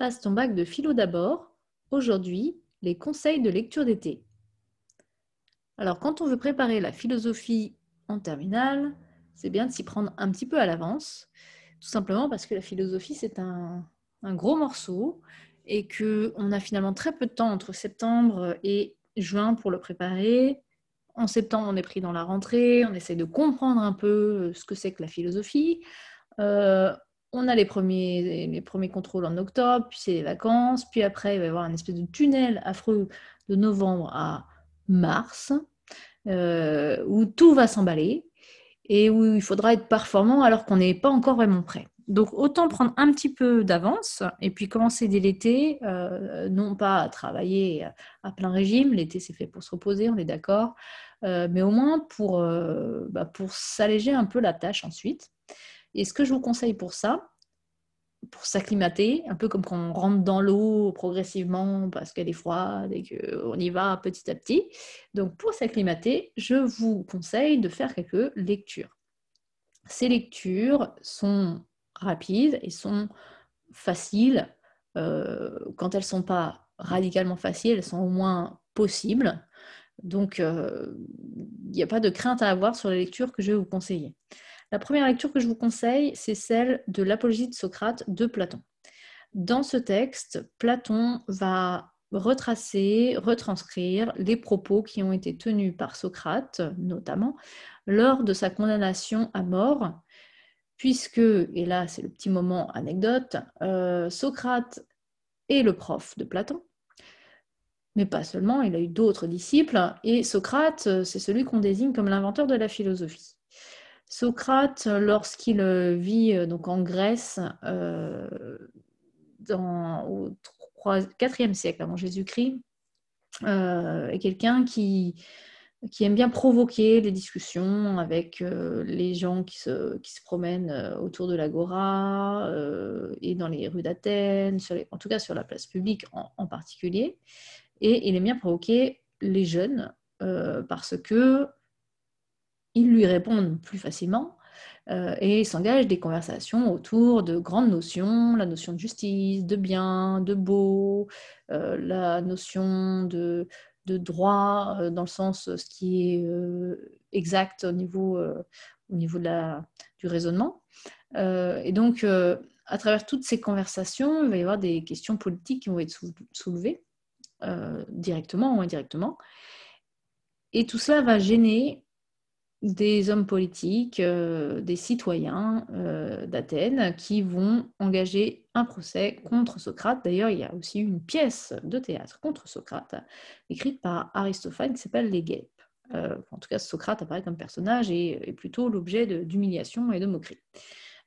Passe ton bac de philo d'abord. Aujourd'hui, les conseils de lecture d'été. Alors, quand on veut préparer la philosophie en terminale, c'est bien de s'y prendre un petit peu à l'avance, tout simplement parce que la philosophie, c'est un, gros morceau et qu'on a finalement très peu de temps entre septembre et juin pour le préparer. En septembre, on est pris dans la rentrée, on essaie de comprendre un peu ce que c'est que la philosophie. Euh, on a les premiers, les premiers contrôles en octobre, puis c'est les vacances, puis après il va y avoir un espèce de tunnel affreux de novembre à mars, euh, où tout va s'emballer et où il faudra être performant alors qu'on n'est pas encore vraiment prêt. Donc autant prendre un petit peu d'avance et puis commencer dès l'été, euh, non pas à travailler à plein régime, l'été c'est fait pour se reposer, on est d'accord, euh, mais au moins bah, pour s'alléger un peu la tâche ensuite. Et ce que je vous conseille pour ça, pour s'acclimater, un peu comme quand on rentre dans l'eau progressivement parce qu'elle est froide et qu'on y va petit à petit. Donc pour s'acclimater, je vous conseille de faire quelques lectures. Ces lectures sont rapides et sont faciles. Euh, quand elles ne sont pas radicalement faciles, elles sont au moins possibles. Donc, euh, il n'y a pas de crainte à avoir sur les lectures que je vais vous conseiller. La première lecture que je vous conseille, c'est celle de l'Apologie de Socrate de Platon. Dans ce texte, Platon va retracer, retranscrire les propos qui ont été tenus par Socrate, notamment, lors de sa condamnation à mort, puisque, et là c'est le petit moment anecdote, euh, Socrate est le prof de Platon, mais pas seulement, il a eu d'autres disciples, et Socrate, c'est celui qu'on désigne comme l'inventeur de la philosophie. Socrate, lorsqu'il euh, vit euh, donc en Grèce euh, au 4e siècle avant Jésus-Christ, est quelqu'un qui, aime bien provoquer les discussions avec les gens qui se, promènent autour de l'agora et dans les rues d'Athènes, en tout cas sur la place publique en, particulier. Et il aime bien provoquer les jeunes parce que ils lui répondent plus facilement euh, et s'engagent des conversations autour de grandes notions, la notion de justice, de bien, de beau, euh, la notion de, droit euh, dans le sens ce qui est exact au niveau, au niveau de la, du raisonnement. et donc, à travers toutes ces conversations, il va y avoir des questions politiques qui vont être soulevées directement ou indirectement. Et tout cela va gêner des hommes politiques, euh, des citoyens euh, d'Athènes qui vont engager un procès contre Socrate. D'ailleurs, il y a aussi une pièce de théâtre contre Socrate, écrite par Aristophane, qui s'appelle Les Guêpes. Euh, en tout cas, Socrate apparaît comme personnage et est plutôt l'objet d'humiliation et de moquerie.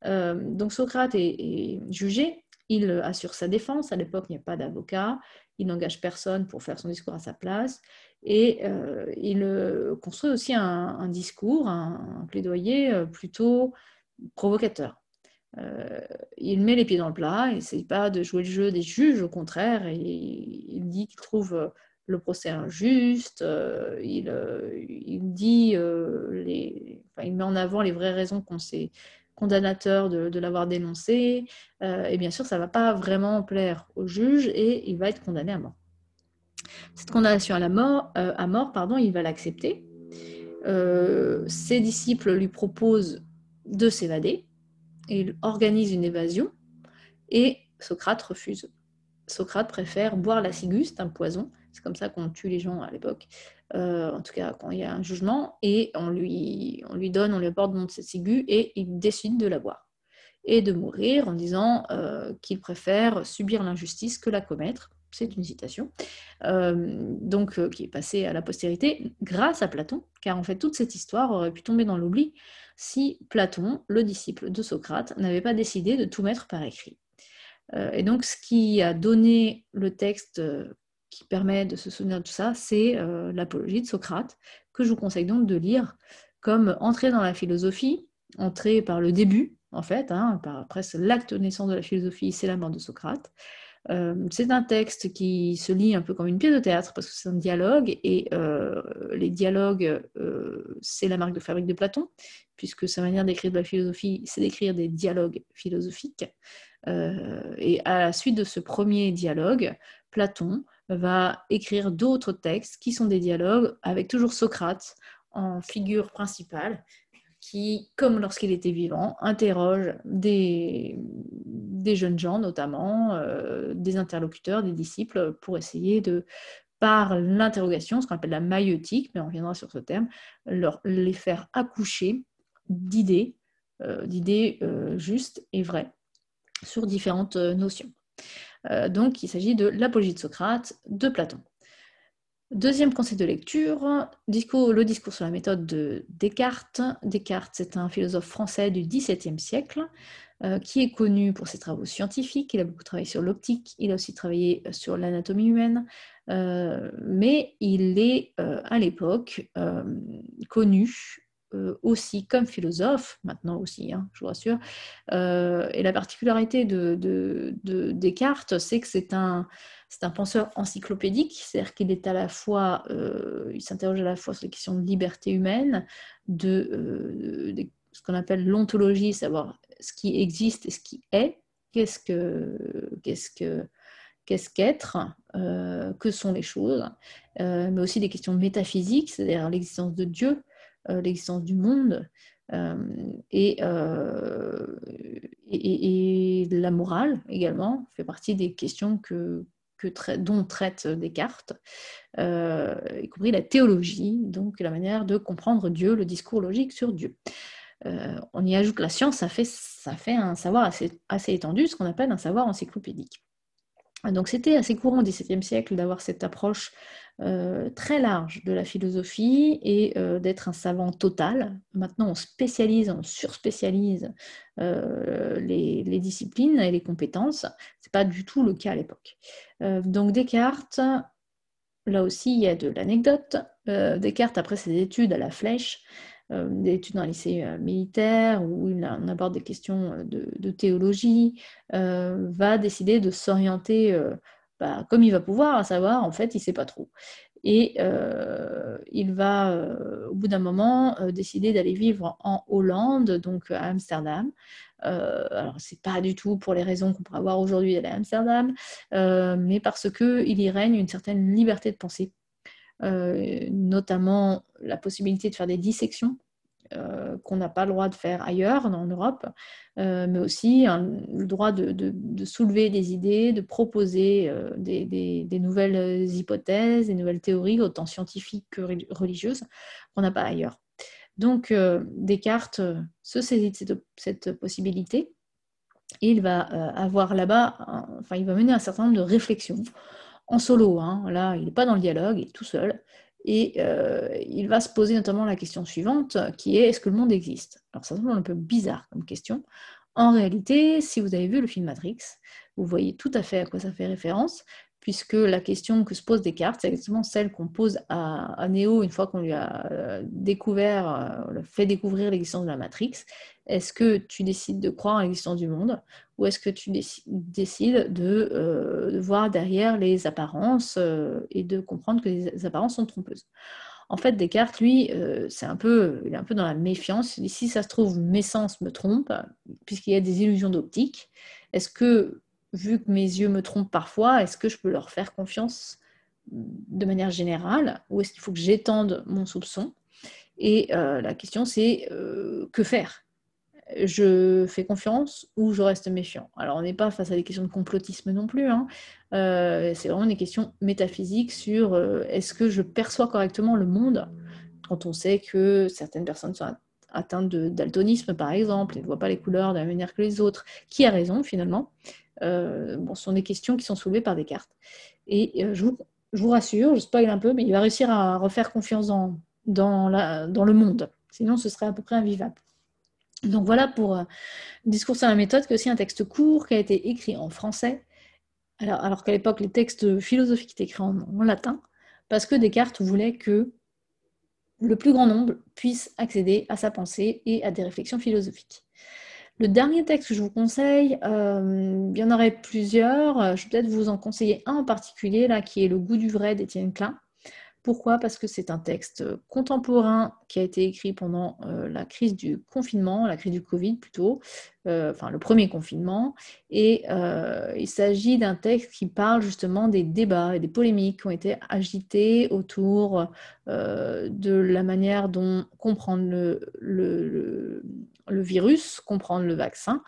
donc Socrate est, jugé, il assure sa défense, à l'époque il n'y a pas d'avocat, il n'engage personne pour faire son discours à sa place, et euh, il euh, construit aussi un, discours, un, plaidoyer euh, plutôt provocateur. il met les pieds dans le plat, il n'essaie pas de jouer le jeu des juges, au contraire, il dit qu'il trouve le procès injuste, il, dit les, il met en avant les vraies raisons qu'on s'est condamnateur de, l'avoir dénoncé, et bien sûr, ça ne va pas vraiment plaire au juge et il va être condamné à mort. Cette condamnation à, euh, mort, pardon, il va l'accepter. Euh, ses disciples lui proposent de s'évader il organise une évasion et Socrate refuse. Socrate préfère boire la ciguë, un poison, c'est comme ça qu'on tue les gens à l'époque, euh, en tout cas quand il y a un jugement, et on lui, on lui donne, on lui apporte de cette ciguë et il décide de la boire et de mourir en disant qu'il préfère subir l'injustice que la commettre c'est une citation, euh, donc euh, qui est passée à la postérité grâce à Platon, car en fait toute cette histoire aurait pu tomber dans l'oubli si Platon, le disciple de Socrate, n'avait pas décidé de tout mettre par écrit. Euh, et donc ce qui a donné le texte qui permet de se souvenir de tout ça, c'est l'apologie de Socrate, que je vous conseille donc de lire comme entrée dans la philosophie, entrée par le début, en fait, hein, par presque l'acte naissant de la philosophie, c'est la mort de Socrate. Euh, c'est un texte qui se lit un peu comme une pièce de théâtre parce que c'est un dialogue et euh, les dialogues, euh, c'est la marque de fabrique de Platon, puisque sa manière d'écrire de la philosophie, c'est d'écrire des dialogues philosophiques. et à la suite de ce premier dialogue, Platon va écrire d'autres textes qui sont des dialogues avec toujours Socrate en figure principale qui, comme lorsqu'il était vivant, interroge des, jeunes gens notamment, euh, des interlocuteurs, des disciples, pour essayer de, par l'interrogation, ce qu'on appelle la maïotique, mais on reviendra sur ce terme, les faire accoucher d'idées, euh, d'idées euh, justes et vraies sur différentes notions. Donc il s'agit de l'apologie de Socrate de Platon. Deuxième conseil de lecture, le discours sur la méthode de Descartes. Descartes, c'est un philosophe français du XVIIe siècle euh, qui est connu pour ses travaux scientifiques. Il a beaucoup travaillé sur l'optique, il a aussi travaillé sur l'anatomie humaine, euh, mais il est euh, à l'époque connu aussi comme philosophe, maintenant aussi, hein, je vous rassure. et la particularité de, de Descartes, c'est que c'est un penseur encyclopédique, c'est-à-dire qu'il est à la fois, euh, il s'interroge à la fois sur les questions de liberté humaine, de, euh, ce qu'on appelle l'ontologie, savoir ce qui existe et ce qui est, qu'est-ce que qu'est-ce que qu'est-ce qu'être, euh, que sont les choses, mais aussi des questions métaphysiques, c'est-à-dire l'existence de Dieu, l'existence du monde, et, et, et, la morale également fait partie des questions que, dont traite Descartes, euh, y compris la théologie, donc la manière de comprendre Dieu, le discours logique sur Dieu. Euh, on y ajoute que la science, ça fait, ça fait un savoir assez, assez étendu, ce qu'on appelle un savoir encyclopédique. Donc c'était assez courant au XVIIe siècle d'avoir cette approche euh, très large de la philosophie et euh, d'être un savant total. Maintenant, on spécialise, on surspécialise euh, les, les, disciplines et les compétences. Ce n'est pas du tout le cas à l'époque. donc Descartes, là aussi, il y a de l'anecdote. Descartes, après ses études à la flèche, des études dans un lycée militaire où on aborde des questions de, de théologie, va décider de s'orienter bah, comme il va pouvoir, à savoir, en fait, il ne sait pas trop. Et euh, il va, euh, au bout d'un moment, euh, décider d'aller vivre en Hollande, donc à Amsterdam. alors, ce n'est pas du tout pour les raisons qu'on pourrait avoir aujourd'hui d'aller à Amsterdam, mais parce qu'il y règne une certaine liberté de pensée, notamment la possibilité de faire des dissections euh, qu'on n'a pas le droit de faire ailleurs en Europe, euh, mais aussi le droit de, soulever des idées, de proposer euh, des, nouvelles hypothèses, des nouvelles théories, autant scientifiques que religieuses, qu'on n'a pas ailleurs. Donc Descartes se saisit de cette, possibilité et il va avoir là-bas, enfin il va mener un certain nombre de réflexions en solo. Hein. Là, il n'est pas dans le dialogue, il est tout seul. Et euh, il va se poser notamment la question suivante, qui est est-ce que le monde existe? Alors ça semble un peu bizarre comme question. En réalité, si vous avez vu le film Matrix, vous voyez tout à fait à quoi ça fait référence, puisque la question que se pose Descartes, c'est exactement celle qu'on pose à, Neo une fois qu'on lui a euh, découvert, euh, fait découvrir l'existence de la Matrix. Est-ce que tu décides de croire à l'existence du monde ou est-ce que tu décides euh, de, voir derrière les apparences et de comprendre que les apparences sont trompeuses? En fait, Descartes, lui, c'est un peu, il est un peu dans la méfiance. Si ça se trouve, mes sens me trompent, puisqu'il y a des illusions d'optique. Est-ce que vu que mes yeux me trompent parfois, est-ce que je peux leur faire confiance de manière générale ou est-ce qu'il faut que j'étende mon soupçon? Et euh, la question c'est euh, que faire? Je fais confiance ou je reste méfiant? Alors, on n'est pas face à des questions de complotisme non plus. Hein. Euh, c'est vraiment des questions métaphysiques sur est-ce que je perçois correctement le monde quand on sait que certaines personnes sont atteintes de daltonisme, par exemple, et ne voient pas les couleurs de la même manière que les autres? Qui a raison, finalement? Bon, ce sont des questions qui sont soulevées par Descartes. Et euh, je, vous, rassure, je spoil un peu, mais il va réussir à refaire confiance dans, le monde. Sinon, ce serait à peu près invivable. Donc voilà pour euh, Discours sur la méthode, qui est aussi un texte court qui a été écrit en français, alors, qu'à l'époque, les textes philosophiques étaient écrits en, latin, parce que Descartes voulait que le plus grand nombre puisse accéder à sa pensée et à des réflexions philosophiques. Le dernier texte que je vous conseille, euh, il y en aurait plusieurs. Je vais peut-être vous en conseiller un en particulier, là, qui est Le goût du vrai d'Étienne Klein. Pourquoi? Parce que c'est un texte contemporain qui a été écrit pendant euh, la crise du confinement, la crise du Covid plutôt, euh, enfin le premier confinement. Et euh, il s'agit d'un texte qui parle justement des débats et des polémiques qui ont été agités autour de la manière dont comprendre le, virus, comprendre le vaccin.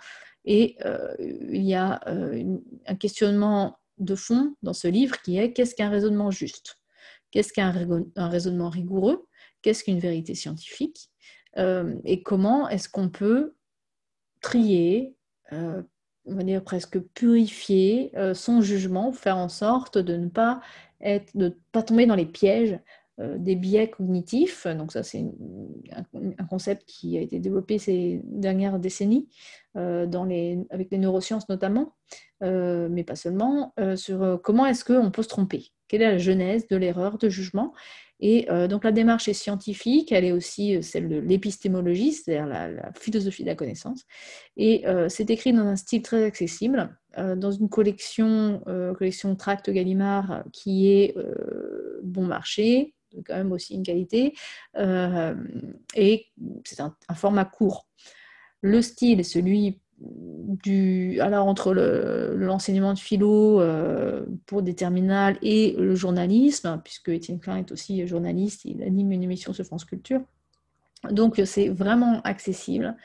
Et il y a un questionnement de fond dans ce livre qui est qu'est-ce qu'un raisonnement juste? Qu'est-ce qu'un raisonnement rigoureux? Qu'est-ce qu'une vérité scientifique? Euh, Et comment est-ce qu'on peut trier, euh, on va dire presque purifier euh, son jugement, faire en sorte de ne pas, être, de pas tomber dans les pièges des biais cognitifs. Donc ça, c'est un, concept qui a été développé ces dernières décennies, dans les, avec les neurosciences notamment, mais pas seulement, sur comment est-ce qu'on peut se tromper? Quelle est la genèse de l'erreur de jugement? Et euh, donc la démarche est scientifique, elle est aussi euh, celle de l'épistémologie, c'est-à-dire la, philosophie de la connaissance. Et euh, c'est écrit dans un style très accessible, dans une collection, collection Tract Gallimard qui est bon marché, quand même aussi une qualité, et c'est un, format court. Le style celui du, alors entre l'enseignement de philo euh, pour des terminales et le journalisme, puisque Étienne Klein est aussi journaliste, il anime une émission sur France Culture. Donc c'est vraiment accessible.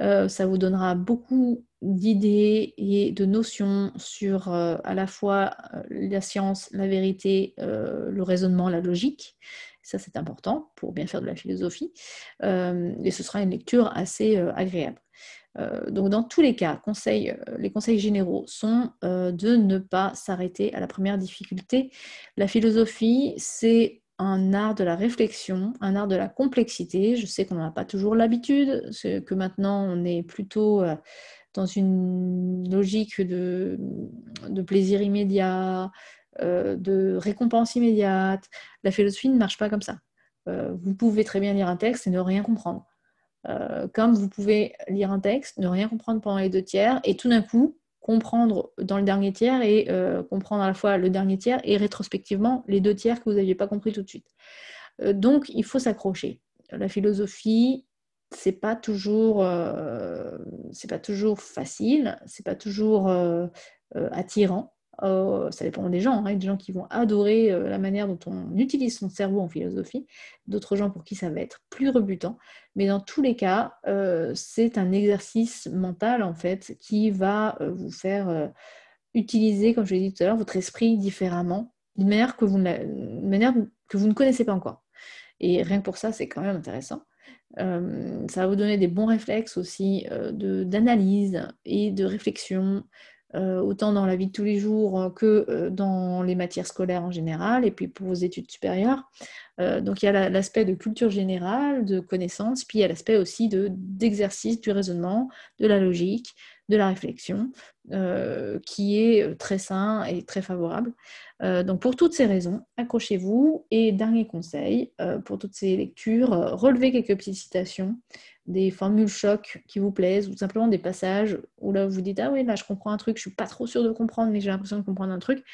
Euh, ça vous donnera beaucoup d'idées et de notions sur euh, à la fois la science, la vérité, le raisonnement, la logique. Ça, c'est important pour bien faire de la philosophie. et ce sera une lecture assez agréable. Euh, donc dans tous les cas, euh, les conseils généraux sont euh, de ne pas s'arrêter à la première difficulté. La philosophie, c'est un art de la réflexion, un art de la complexité. Je sais qu'on n'en a pas toujours l'habitude, que maintenant on est plutôt dans une logique de, plaisir immédiat, de récompense immédiate. La philosophie ne marche pas comme ça. vous pouvez très bien lire un texte et ne rien comprendre. Euh, comme vous pouvez lire un texte, ne rien comprendre pendant les deux tiers, et tout d'un coup comprendre dans le dernier tiers et euh, comprendre à la fois le dernier tiers et rétrospectivement les deux tiers que vous n'aviez pas compris tout de suite. Euh, donc il faut s'accrocher. La philosophie, c'est pas toujours, c'est pas toujours facile, c'est pas toujours attirant. Euh, ça dépend des gens, hein. des gens qui vont adorer euh, la manière dont on utilise son cerveau en philosophie, d'autres gens pour qui ça va être plus rebutant, mais dans tous les cas, euh, c'est un exercice mental en fait qui va vous faire utiliser, comme je l'ai dit tout à l'heure, votre esprit différemment, d'une manière que vous, manière que vous ne connaissez pas encore. Et rien que pour ça, c'est quand même intéressant. ça va vous donner des bons réflexes aussi d'analyse et de réflexion autant dans la vie de tous les jours euh, que euh, dans les matières scolaires en général, et puis pour vos études supérieures. donc il y a l'aspect de culture générale, de connaissance, puis il y a l'aspect aussi d'exercice du raisonnement, de la logique, de la réflexion, qui est très sain et très favorable. donc pour toutes ces raisons, accrochez-vous. Et dernier conseil, pour toutes ces lectures, relevez quelques petites citations des formules chocs qui vous plaisent, ou simplement des passages où là vous dites Ah oui, là je comprends un truc, je suis pas trop sûre de comprendre, mais j'ai l'impression de comprendre un truc.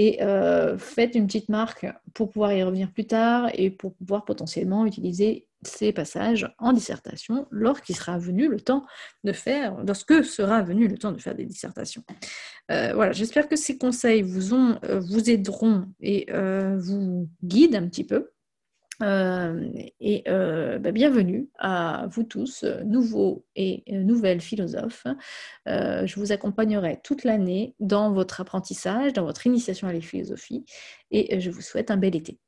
Et euh, faites une petite marque pour pouvoir y revenir plus tard et pour pouvoir potentiellement utiliser ces passages en dissertation lorsqu'il sera venu le temps de faire, lorsque sera venu le temps de faire des dissertations. Euh, voilà, j'espère que ces conseils vous, ont, euh, vous aideront et vous guident un petit peu euh, et euh, bah, bienvenue à vous tous, nouveaux et nouvelles philosophes. Euh, je vous accompagnerai toute l'année dans votre apprentissage, dans votre initiation à la philosophie, et je vous souhaite un bel été.